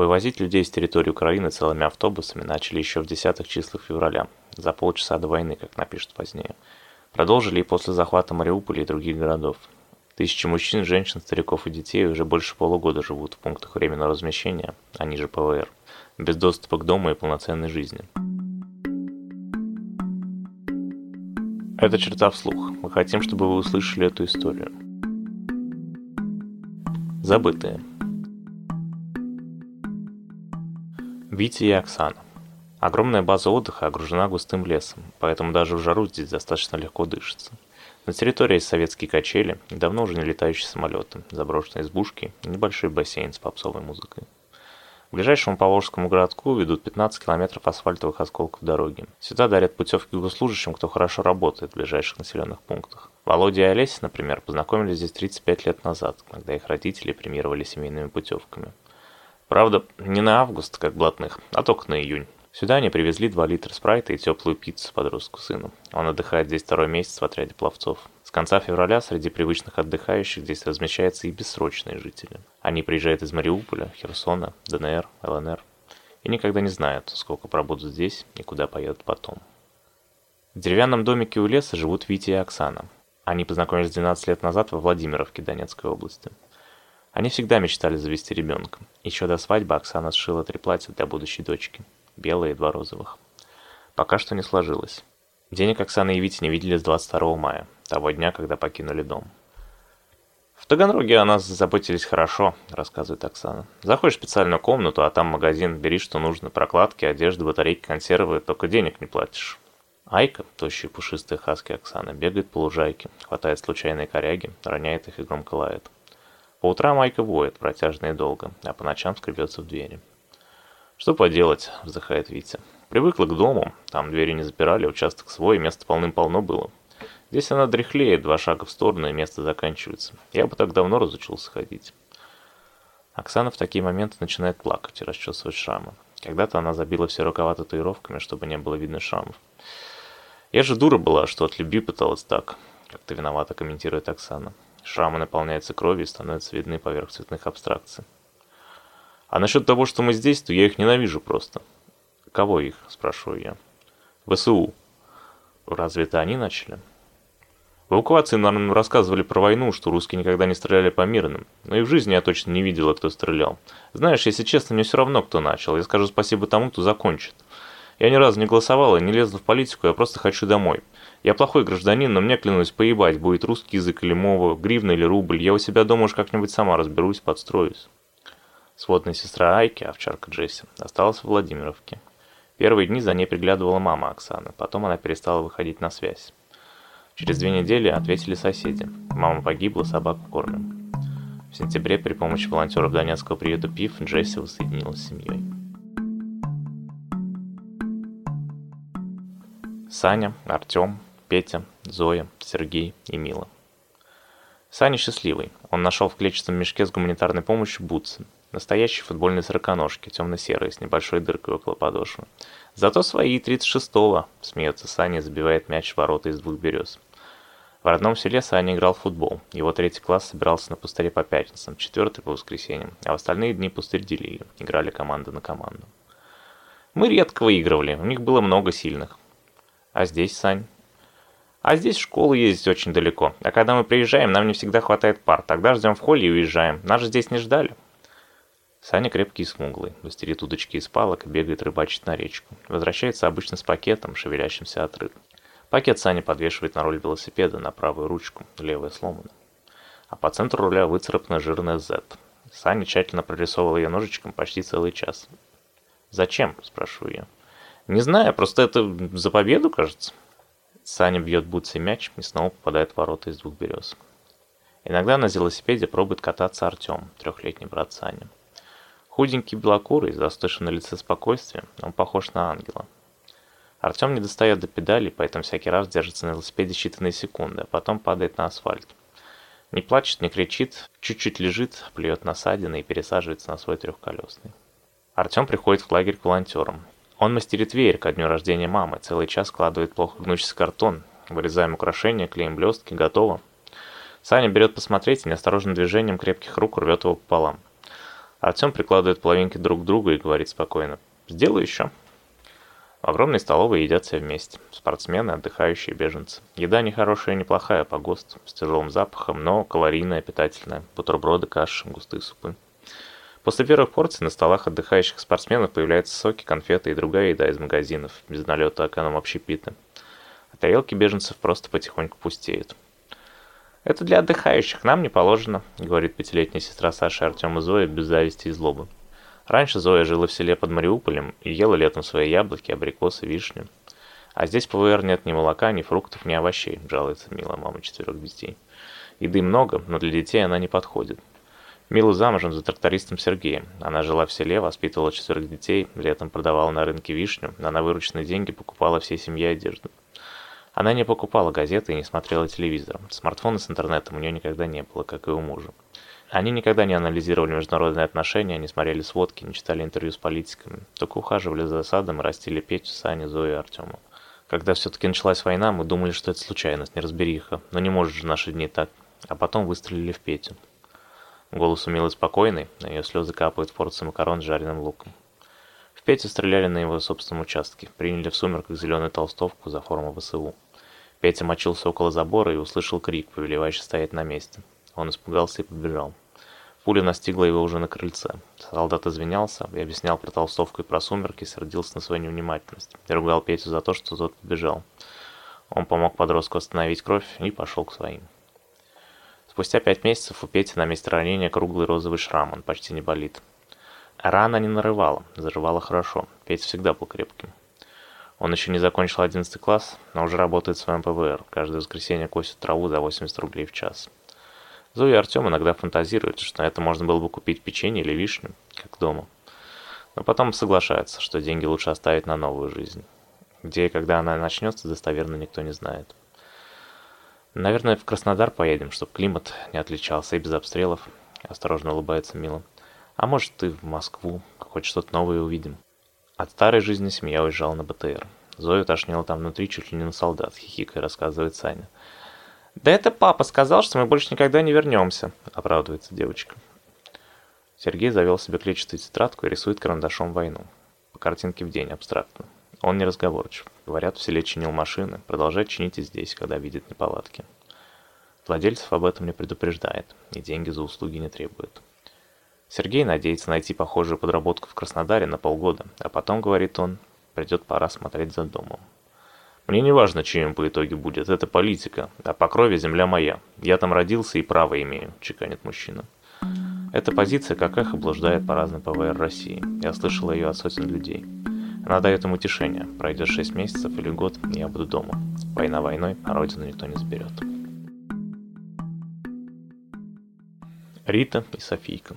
Вывозить людей с территории Украины целыми автобусами начали еще в десятых числах февраля, за полчаса до войны, как напишут позднее. Продолжили и после захвата Мариуполя и других городов. Тысячи мужчин, женщин, стариков и детей уже больше полугода живут в пунктах временного размещения, они же ПВР, без доступа к дому и полноценной жизни. Это черта вслух. Мы хотим, чтобы вы услышали эту историю. Забытые. Витя и Оксана. Огромная база отдыха окружена густым лесом, поэтому даже в жару здесь достаточно легко дышится. На территории есть советские качели, давно уже не летающие самолеты, заброшенные избушки и небольшой бассейн с попсовой музыкой. К ближайшему Поволжскому городку ведут 15 километров асфальтовых осколков дороги. Сюда дарят путевки госслужащим, кто хорошо работает в ближайших населенных пунктах. Володя и Олеся, например, познакомились здесь 35 лет назад, когда их родители премировали семейными путевками. Правда, не на август, как блатных, а только на июнь. Сюда они привезли 2 литра спрайта и теплую пиццу подростку сыну. Он отдыхает здесь второй месяц в отряде пловцов. С конца февраля среди привычных отдыхающих здесь размещаются и бессрочные жители. Они приезжают из Мариуполя, Херсона, ДНР, ЛНР и никогда не знают, сколько пробудут здесь и куда поедут потом. В деревянном домике у леса живут Витя и Оксана. Они познакомились 12 лет назад во Владимировке Донецкой области. Они всегда мечтали завести ребенка. Еще до свадьбы Оксана сшила три платья для будущей дочки. Белые и два розовых. Пока что не сложилось. Денег Оксана и Витя не видели с 22 мая, того дня, когда покинули дом. В Таганроге о нас заботились хорошо, рассказывает Оксана. Заходишь в специальную комнату, а там магазин, бери что нужно, прокладки, одежда, батарейки, консервы, только денег не платишь. Айка, тощая пушистая хаски Оксана, бегает по лужайке, хватает случайные коряги, роняет их и громко лает. По утрам Майка воет, протяжно и долго, а по ночам скребется в двери. «Что поделать?» – вздыхает Витя. «Привыкла к дому, там двери не запирали, участок свой, места полным-полно было. Здесь она дряхлеет, два шага в сторону, и место заканчивается. Я бы так давно разучился ходить». Оксана в такие моменты начинает плакать и расчесывать шрамы. Когда-то она забила все рукава татуировками, чтобы не было видно шрамов. «Я же дура была, что от любви пыталась так», – как-то виновато комментирует Оксана. Шрамы наполняются кровью и становятся видны поверх цветных абстракций. А насчет того, что мы здесь, то я их ненавижу просто. Кого их, спрашиваю я. ВСУ. Разве это они начали? В эвакуации нам рассказывали про войну, что русские никогда не стреляли по мирным. Но и в жизни я точно не видела, кто стрелял. Знаешь, если честно, мне все равно, кто начал. Я скажу спасибо тому, кто закончит. Я ни разу не голосовала, не лезла в политику, я просто хочу домой. Я плохой гражданин, но мне, клянусь, поебать, будет русский язык или мова, гривна или рубль. Я у себя дома уж как-нибудь сама разберусь, подстроюсь. Сводная сестра Айки, овчарка Джесси, осталась в Владимировке. Первые дни за ней приглядывала мама Оксаны, потом она перестала выходить на связь. Через две недели ответили соседи. Мама погибла, собаку кормим. В сентябре при помощи волонтеров Донецкого приюта ПИФ Джесси воссоединилась с семьей. Саня, Артем, Петя, Зоя, Сергей и Мила. Саня счастливый. Он нашел в клетчатом мешке с гуманитарной помощью бутсы. Настоящие футбольные сороконожки, темно-серые, с небольшой дыркой около подошвы. Зато свои 36-го, смеется Саня забивает мяч в ворота из двух берез. В родном селе Саня играл в футбол. Его третий класс собирался на пустыре по пятницам, четвертый по воскресеньям, а в остальные дни пустырь делили, играли команда на команду. Мы редко выигрывали, у них было много сильных. А здесь, Сань? А здесь в школу ездить очень далеко. А когда мы приезжаем, нам не всегда хватает пар. Тогда ждем в холле и уезжаем. Нас же здесь не ждали. Саня крепкий и смуглый, мастерит удочки из палок бегает рыбачить на речку. Возвращается обычно с пакетом, шевелящимся от рыб. Пакет Саня подвешивает на руль велосипеда на правую ручку, левая сломана. А по центру руля выцарапана жирная Z. Саня тщательно прорисовывал ее ножичком почти целый час. «Зачем?» – спрашиваю я. «Не знаю, просто это за победу, кажется». Саня бьет бутсой мяч и снова попадает в ворота из двух берез. Иногда на велосипеде пробует кататься Артем, трехлетний брат Сани. Худенький белокурый, застывший на лице спокойствия, он похож на ангела. Артем не достает до педали, поэтому всякий раз держится на велосипеде считанные секунды, а потом падает на асфальт. Не плачет, не кричит, чуть-чуть лежит, плюет на ссадины и пересаживается на свой трехколесный. Артем приходит в лагерь к волонтерам. Он мастерит веер ко дню рождения мамы, целый час складывает плохо гнущийся картон, вырезаем украшения, клеим блестки, готово. Саня берет посмотреть и неосторожным движением крепких рук рвет его пополам. Артем прикладывает половинки друг к другу и говорит спокойно. «Сделаю еще». В огромной столовой едят все вместе. Спортсмены, отдыхающие, беженцы. Еда не хорошая и не плохая по ГОСТу, с тяжелым запахом, но калорийная, питательная. Бутерброды, каши, густые супы. После первых порций на столах отдыхающих спортсменов появляются соки, конфеты и другая еда из магазинов, без налета эконом-общепита. А тарелки беженцев просто потихоньку пустеют. «Это для отдыхающих, нам не положено», — говорит пятилетняя сестра Саши Артема Зоя без зависти и злобы. Раньше Зоя жила в селе под Мариуполем и ела летом свои яблоки, абрикосы, вишни. А здесь ПВР нет ни молока, ни фруктов, ни овощей, жалуется милая мама четырех детей. Еды много, но для детей она не подходит. Мила замужем за трактористом Сергеем. Она жила в селе, воспитывала четверых детей, летом продавала на рынке вишню, а на вырученные деньги покупала всей семье одежду. Она не покупала газеты и не смотрела телевизор. Смартфона с интернетом у нее никогда не было, как и у мужа. Они никогда не анализировали международные отношения, не смотрели сводки, не читали интервью с политиками, только ухаживали за садом и растили Петю, Саню, Зою и Артема. Когда все-таки началась война, мы думали, что это случайность, неразбериха, но не может же наши дни так. А потом выстрелили в Петю. Голос у Милы спокойный, а ее слезы капают в порцию макарон с жареным луком. В Петю стреляли на его собственном участке, приняли в сумерках зеленую толстовку за форму ВСУ. Петя мочился около забора и услышал крик, повелевающий стоять на месте. Он испугался и побежал. Пуля настигла его уже на крыльце. Солдат извинялся и объяснял про толстовку и про сумерки, сердился на свою невнимательность. И ругал Петю за то, что тот побежал. Он помог подростку остановить кровь и пошел к своим. Спустя пять месяцев у Пети на месте ранения круглый розовый шрам, он почти не болит. Рана не нарывала, заживала хорошо. Петя всегда был крепким. Он еще не закончил 11 класс, но уже работает в своем ПВР. Каждое воскресенье косит траву за 80 рублей в час. Зоя и Артем иногда фантазируют, что на это можно было бы купить печенье или вишню, как дома. Но потом соглашаются, что деньги лучше оставить на новую жизнь. Где и когда она начнется, достоверно никто не знает. Наверное, в Краснодар поедем, чтобы климат не отличался и без обстрелов. Осторожно улыбается Мила. А может, ты в Москву, хоть что-то новое увидим. От старой жизни семья уезжала на БТР. Зою тошнило там внутри чуть ли не на солдат, хихикая рассказывает Саня. «Да это папа сказал, что мы больше никогда не вернемся», — оправдывается девочка. Сергей завел себе клетчатую тетрадку и рисует карандашом войну. По картинке в день, абстрактно. Он не разговорчив. Говорят, в селе чинил машины, продолжает чинить и здесь, когда видит неполадки. Владельцев об этом не предупреждает, и деньги за услуги не требует. Сергей надеется найти похожую подработку в Краснодаре на полгода, а потом, говорит он, придет пора смотреть за домом. Мне не важно, чьим по итоге будет, это политика, а по крови земля моя. Я там родился и право имею, чеканит мужчина. Эта позиция как эхо блуждает по разным ПВР России. Я слышал ее от сотен людей. Она дает им утешение. Пройдет 6 месяцев или год, я буду дома. Война войной, а родину никто не заберет. Рита и Софийка.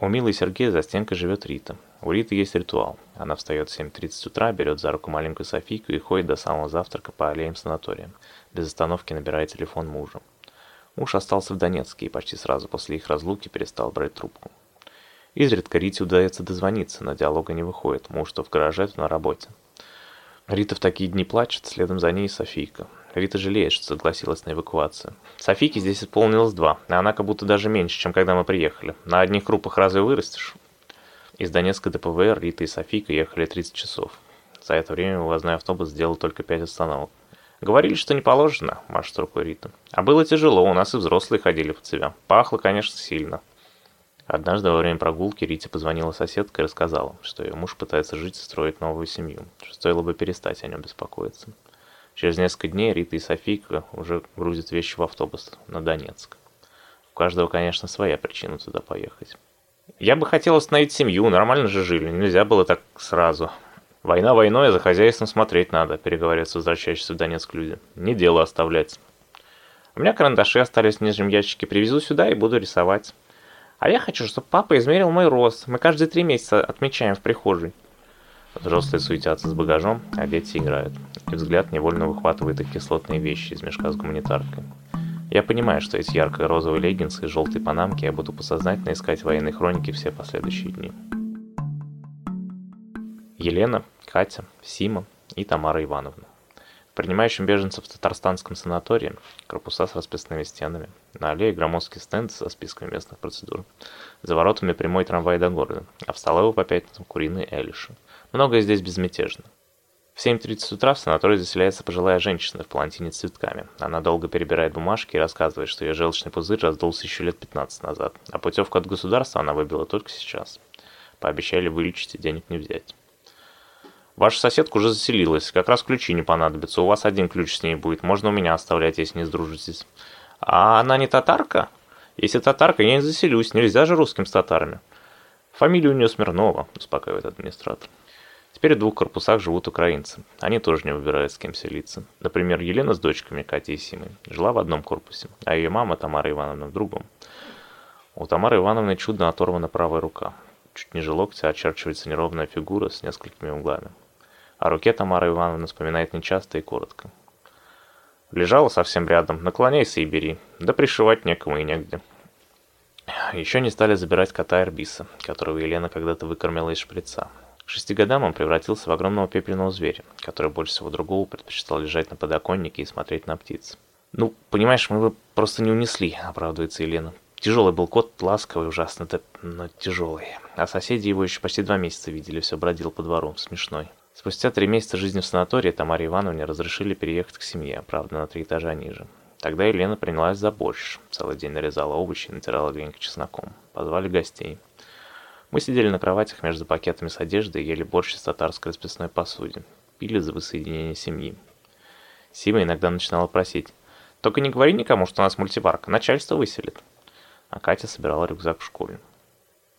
У Милы и Сергея за стенкой живет Рита. У Риты есть ритуал. Она встает в 7.30 утра, берет за руку маленькую Софийку и ходит до самого завтрака по аллеям санатория. Без остановки набирает телефон мужа. Муж остался в Донецке и почти сразу после их разлуки перестал брать трубку. Изредка Рите удается дозвониться, но диалога не выходит. Муж то в гараже, то на работе. Рита в такие дни плачет, следом за ней Софийка. Рита жалеет, что согласилась на эвакуацию. Софийке здесь исполнилось два, а она как будто даже меньше, чем когда мы приехали. На одних крупах разве вырастешь? Из Донецка до ПВР Рита и Софийка ехали 30 часов. За это время вывозной автобус сделал только 5 остановок. Говорили, что не положено, машет рукой Рита. А было тяжело, у нас и взрослые ходили по цевям. Пахло, конечно, сильно. Однажды во время прогулки Рите позвонила соседка и рассказала, что ее муж пытается жить и строить новую семью, что стоило бы перестать о нем беспокоиться. Через несколько дней Рита и Софийка уже грузят вещи в автобус на Донецк. У каждого, конечно, своя причина туда поехать. Я бы хотел остановить семью, нормально же жили, нельзя было так сразу. Война войной, а за хозяйством смотреть надо, переговариваются возвращающиеся в Донецк люди. Не дело оставлять. У меня карандаши остались в нижнем ящике, привезу сюда и буду рисовать. А я хочу, чтобы папа измерил мой рост. Мы каждые три месяца отмечаем в прихожей. Взрослые суетятся с багажом, а дети играют. И взгляд невольно выхватывает их кислотные вещи из мешка с гуманитаркой. Я понимаю, что эти ярко-розовые леггинсы и желтые панамки я буду посознательно искать в военной хронике все последующие дни. Елена, Катя, Сима и Тамара Ивановна. Принимающем беженцев в татарстанском санатории корпуса с расписными стенами, на аллее громоздкий стенд со списками местных процедур, за воротами прямой трамвай до города, а в столовой по пятницам куриные элиши. Многое здесь безмятежно. В 7.30 утра в санаторий заселяется пожилая женщина в палантине с цветками. Она долго перебирает бумажки и рассказывает, что ее желчный пузырь раздулся еще лет 15 назад, а путевку от государства она выбила только сейчас. Пообещали вылечить и денег не взять. Ваша соседка уже заселилась, как раз ключи не понадобятся, у вас один ключ с ней будет, можно у меня оставлять, если не сдружитесь. А она не татарка? Если татарка, я не заселюсь, нельзя же русским с татарами. Фамилия у нее Смирнова, успокаивает администратор. Теперь в двух корпусах живут украинцы. Они тоже не выбирают, с кем селиться. Например, Елена с дочками Катей и Симой жила в одном корпусе, а ее мама Тамара Ивановна в другом. У Тамары Ивановны чудно оторвана правая рука. Чуть ниже локтя очерчивается неровная фигура с несколькими углами. О руке Тамара Ивановна вспоминает нечасто и коротко. Лежала совсем рядом, наклоняйся и бери. Да пришивать некому и негде. Еще не стали забирать кота Эрбиса, которого Елена когда-то выкормила из шприца. К шести годам он превратился в огромного пепельного зверя, который больше всего другого предпочитал лежать на подоконнике и смотреть на птиц. «Ну, понимаешь, мы его просто не унесли», — оправдывается Елена. Тяжелый был кот, ласковый, ужасно, но тяжелый. А соседи его еще почти два месяца видели, все бродил по двору, смешной. Спустя три месяца жизни в санатории Тамаре Ивановне разрешили переехать к семье, правда, на три этажа ниже. Тогда Елена принялась за борщ. Целый день нарезала овощи и натирала гренько чесноком. Позвали гостей. Мы сидели на кроватях между пакетами с одеждой и ели борщ из татарской расписной посуде. Пили за воссоединение семьи. Сима иногда начинала просить. «Только не говори никому, что у нас мультиварка, начальство выселит». А Катя собирала рюкзак в школе.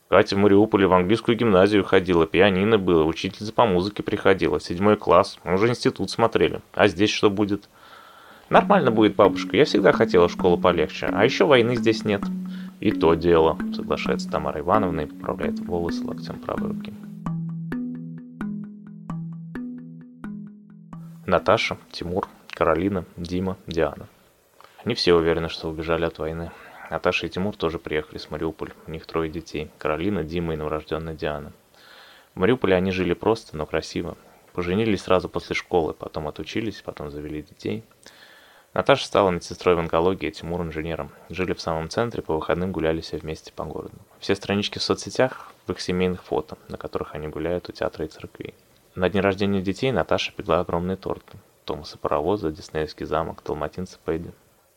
Катя в Мариуполе в английскую гимназию ходила, пианино было, учительница по музыке приходила, седьмой класс, мы уже институт смотрели. А здесь что будет? Нормально будет, бабушка, я всегда хотела школу полегче, а еще войны здесь нет. И то дело, соглашается Тамара Ивановна и поправляет волосы локтем правой руки. Наташа, Тимур, Каролина, Дима, Диана. Они все уверены, что убежали от войны. Наташа и Тимур тоже приехали с Мариуполь. У них трое детей. Каролина, Дима и новорожденная Диана. В Мариуполе они жили просто, но красиво. Поженились сразу после школы, потом отучились, потом завели детей. Наташа стала медсестрой в онкологии, Тимур инженером. Жили в самом центре, по выходным гуляли все вместе по городу. Все странички в соцсетях в их семейных фото, на которых они гуляют у театра и церквей. На день рождения детей Наташа пекла огромные торты. Томаса Паровоза, Диснеевский замок, Талматинца Пэдди.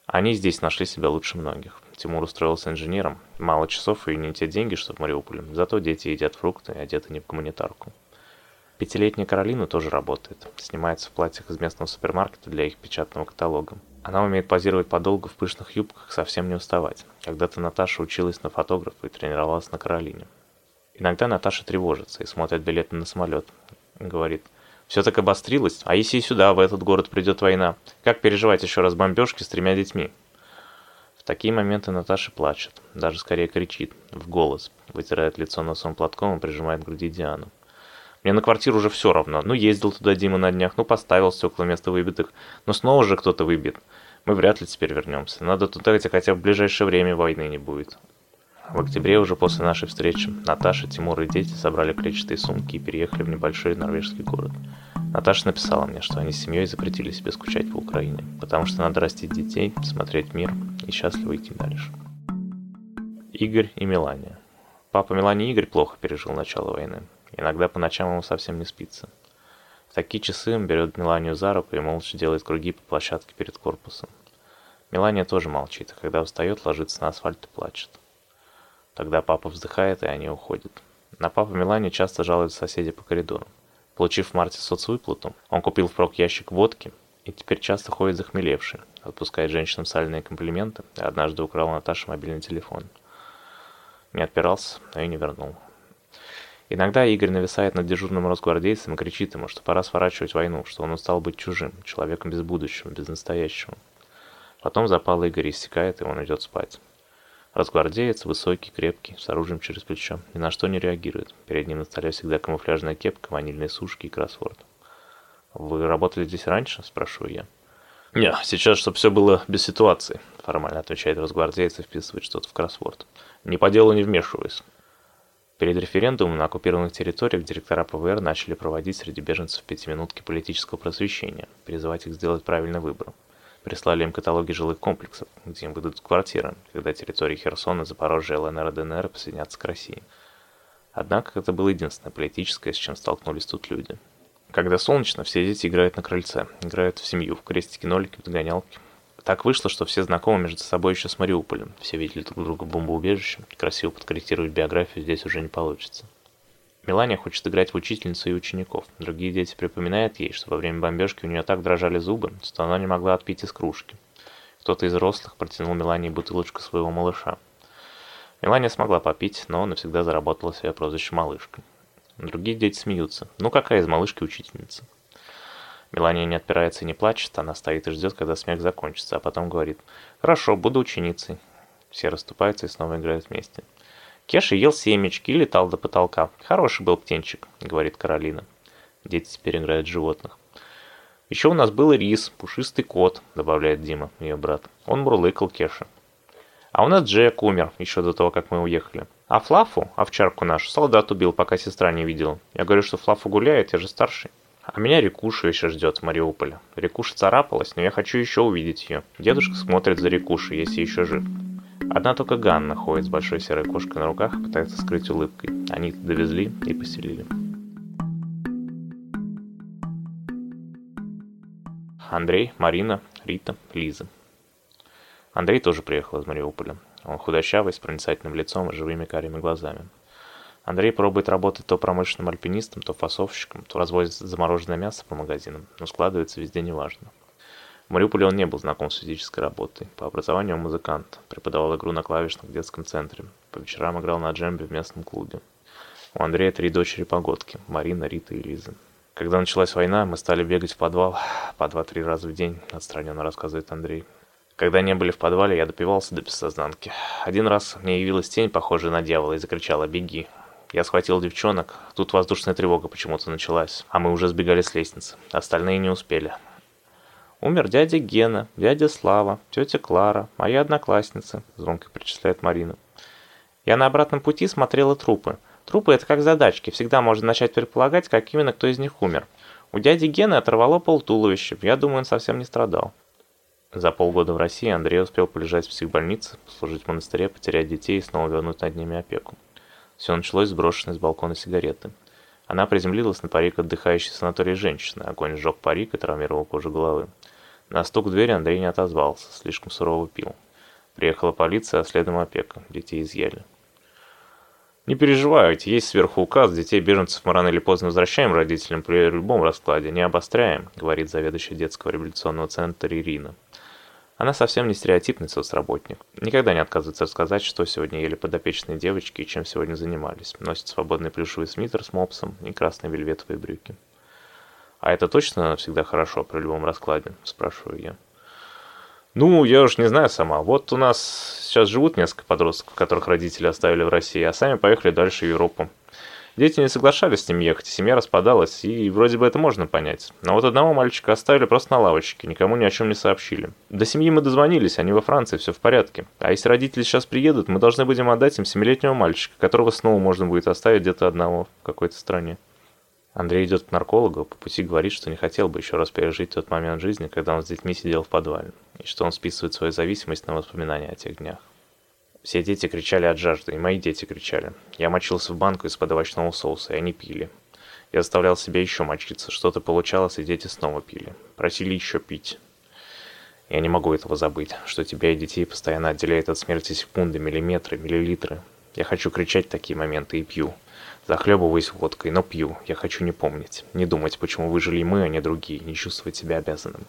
Они здесь нашли себя лучше многих. Тимур устроился инженером. Мало часов и не те деньги, что в Мариуполе. Зато дети едят фрукты одеты не в гуманитарку. Пятилетняя Каролина тоже работает. Снимается в платьях из местного супермаркета для их печатного каталога. Она умеет позировать подолгу в пышных юбках, совсем не уставать. Когда-то Наташа училась на фотографа и тренировалась на Каролине. Иногда Наташа тревожится и смотрит билеты на самолет. Говорит – все так обострилось, а если и сюда, в этот город придет война? Как переживать еще раз бомбежки с тремя детьми? Такие моменты Наташа плачет, даже скорее кричит, в голос, вытирает лицо носом платком и прижимает к груди Диану. Мне на квартиру уже все равно. Ну, ездил туда Дима на днях, ну, поставил стекла вместо выбитых. Но снова же кто-то выбит. Мы вряд ли теперь вернемся. Надо туда, где хотя в ближайшее время войны не будет. В октябре, уже после нашей встречи, Наташа, Тимур и дети собрали клетчатые сумки и переехали в небольшой норвежский город. Наташа написала мне, что они с семьей запретили себе скучать по Украине, потому что надо растить детей, смотреть мир и счастливо идти дальше. Игорь и Мелания. Папа Мелании Игорь плохо пережил начало войны. Иногда по ночам ему совсем не спится. В такие часы он берет Меланию за руку и молча делает круги по площадке перед корпусом. Мелания тоже молчит, а когда встает, ложится на асфальт и плачет. Тогда папа вздыхает, и они уходят. На папу Милане часто жалуются соседи по коридору. Получив в марте соцвыплату, он купил впрок ящик водки и теперь часто ходит захмелевший, отпускает женщинам сальные комплименты и однажды украл Наташе мобильный телефон. Не отпирался, но и не вернул. Иногда Игорь нависает над дежурным росгвардейцем и кричит ему, что пора сворачивать войну, что он устал быть чужим, человеком без будущего, без настоящего. Потом запал Игорь иссякает, и он идет спать. Разгвардеец, высокий, крепкий, с оружием через плечо, ни на что не реагирует. Перед ним на столе всегда камуфляжная кепка, ванильные сушки и кроссворд. «Вы работали здесь раньше?» – спрашиваю я. «Не, сейчас, чтобы все было без ситуации», – формально отвечает разгвардеец и вписывает что-то в кроссворд. «Не по делу не вмешиваюсь». Перед референдумом на оккупированных территориях директора ПВР начали проводить среди беженцев пятиминутки политического просвещения, призывать их сделать правильный выбор. Прислали им каталоги жилых комплексов, где им выдадут квартиры, когда территории Херсона, Запорожья, ЛНР и ДНР присоединятся к России. Однако это было единственное политическое, с чем столкнулись тут люди. Когда солнечно, все дети играют на крыльце, играют в семью, в крестики-нолики, в догонялки. Так вышло, что все знакомы между собой еще с Мариуполем, все видели друг друга в бомбоубежище, красиво подкорректировать биографию здесь уже не получится. Мелания хочет играть в учительницу и учеников. Другие дети припоминают ей, что во время бомбежки у нее так дрожали зубы, что она не могла отпить из кружки. Кто-то из взрослых протянул Мелании бутылочку своего малыша. Мелания смогла попить, но навсегда заработала себе прозвище «малышка». Другие дети смеются. Ну какая из малышки учительница? Мелания не отпирается и не плачет, она стоит и ждет, когда смех закончится, а потом говорит «Хорошо, буду ученицей». Все расступаются и снова играют вместе. Кеша ел семечки и летал до потолка. Хороший был птенчик, говорит Каролина. Дети теперь играют в животных. Еще у нас был рис, пушистый кот, добавляет Дима, ее брат. Он мурлыкал Кеша. А у нас Джек умер еще до того, как мы уехали. А Флафу, овчарку нашу, солдат убил, пока сестра не видела. Я говорю, что Флафу гуляет, я же старший. А меня Рикуша еще ждет в Мариуполе. Рикуша царапалась, но я хочу еще увидеть ее. Дедушка смотрит за Рикушей, если еще жив. Одна только Ганна ходит с большой серой кошкой на руках и пытается скрыть улыбкой. Они довезли и поселили. Андрей, Марина, Рита, Лиза. Андрей тоже приехал из Мариуполя. Он худощавый, с проницательным лицом и живыми карими глазами. Андрей пробует работать то промышленным альпинистом, то фасовщиком, то развозит замороженное мясо по магазинам, но складывается везде неважно. В Мариуполе он не был знаком с физической работой. По образованию он музыкант, преподавал игру на клавишных в детском центре. По вечерам играл на джембе в местном клубе. У Андрея три дочери-погодки – Марина, Рита и Лиза. Когда началась война, мы стали бегать в подвал по два-три раза в день, отстраненно рассказывает Андрей. Когда не были в подвале, я допивался до бессознанки. Один раз мне явилась тень, похожая на дьявола, и закричала «Беги!». Я схватил девчонок, тут воздушная тревога почему-то началась, а мы уже сбегали с лестницы. Остальные не успели. Умер дядя Гена, дядя Слава, тетя Клара, моя одноклассница, звонко перечисляет Марина. Я на обратном пути смотрела трупы. Трупы это как задачки, всегда можно начать предполагать, как именно кто из них умер. У дяди Гены оторвало полтуловища, я думаю, он совсем не страдал. За полгода в России Андрей успел полежать в психбольнице, послужить в монастыре, потерять детей и снова вернуть над ними опеку. Все началось с брошенной с балкона сигареты. Она приземлилась на парик отдыхающей санатории женщины. Огонь сжег парик и травмировал кожу головы. На стук двери Андрей не отозвался, слишком сурово пил. Приехала полиция, а следом опека. Детей изъяли. Не переживайте, есть сверху указ, детей беженцев мы рано или поздно возвращаем родителям при любом раскладе, не обостряем, говорит заведующая детского революционного центра Ирина. Она совсем не стереотипный соцработник. Никогда не отказывается рассказать, что сегодня ели подопечные девочки и чем сегодня занимались. Носит свободный плюшевый свитер с мопсом и красные вельветовые брюки. «А это точно всегда хорошо при любом раскладе?» – спрашиваю я. «Ну, я уж не знаю сама. Вот у нас сейчас живут несколько подростков, которых родители оставили в России, а сами поехали дальше в Европу. Дети не соглашались с ним ехать, семья распадалась, и вроде бы это можно понять. Но вот одного мальчика оставили просто на лавочке, никому ни о чем не сообщили. До семьи мы дозвонились, они во Франции, все в порядке. А если родители сейчас приедут, мы должны будем отдать им семилетнего мальчика, которого снова можно будет оставить где-то одного в какой-то стране. Андрей идет к наркологу, по пути говорит, что не хотел бы еще раз пережить тот момент жизни, когда он с детьми сидел в подвале, и что он списывает свою зависимость на воспоминания о тех днях. Все дети кричали от жажды, и мои дети кричали. Я мочился в банку из-под овощного соуса, и они пили. Я заставлял себя еще мочиться, что-то получалось, и дети снова пили. Просили еще пить. Я не могу этого забыть, что тебя и детей постоянно отделяет от смерти секунды, миллиметры, миллилитры. Я хочу кричать такие моменты и пью. Захлебываюсь водкой, но пью. Я хочу не помнить, не думать, почему выжили мы, а не другие, не чувствовать себя обязанным.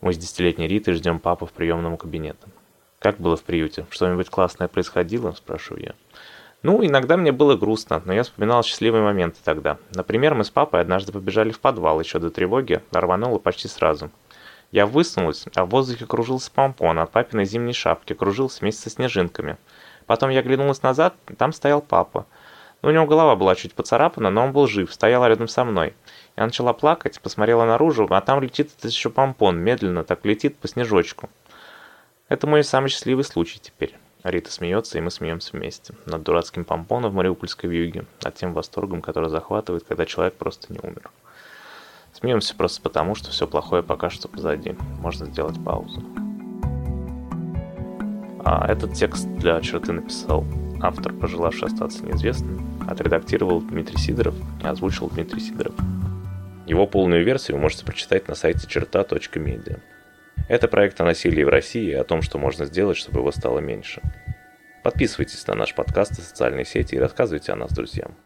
Мы с десятилетней Ритой ждем папу в приемном кабинете. «Как было в приюте? Что-нибудь классное происходило?» – спрашиваю я. Ну, иногда мне было грустно, но я вспоминал счастливые моменты тогда. Например, мы с папой однажды побежали в подвал еще до тревоги, рвануло почти сразу. Я высунулась, а в воздухе кружился помпон, а папиной зимней шапки кружился вместе со снежинками. Потом я оглянулась назад, там стоял папа. У него голова была чуть поцарапана, но он был жив, стоял рядом со мной. Я начала плакать, посмотрела наружу, а там летит этот еще помпон, медленно так летит по снежочку. Это мой самый счастливый случай теперь. Рита смеется, и мы смеемся вместе. Над дурацким помпоном в мариупольской вьюге, над тем восторгом, который захватывает, когда человек просто не умер. Смеемся просто потому, что все плохое пока что позади. Можно сделать паузу. А этот текст для черты написал автор, пожелавший остаться неизвестным, отредактировал Дмитрий Сидоров и озвучил Дмитрий Сидоров. Его полную версию вы можете прочитать на сайте черта.медиа. Это проект о насилии в России и о том, что можно сделать, чтобы его стало меньше. Подписывайтесь на наш подкаст и социальные сети и рассказывайте о нас друзьям.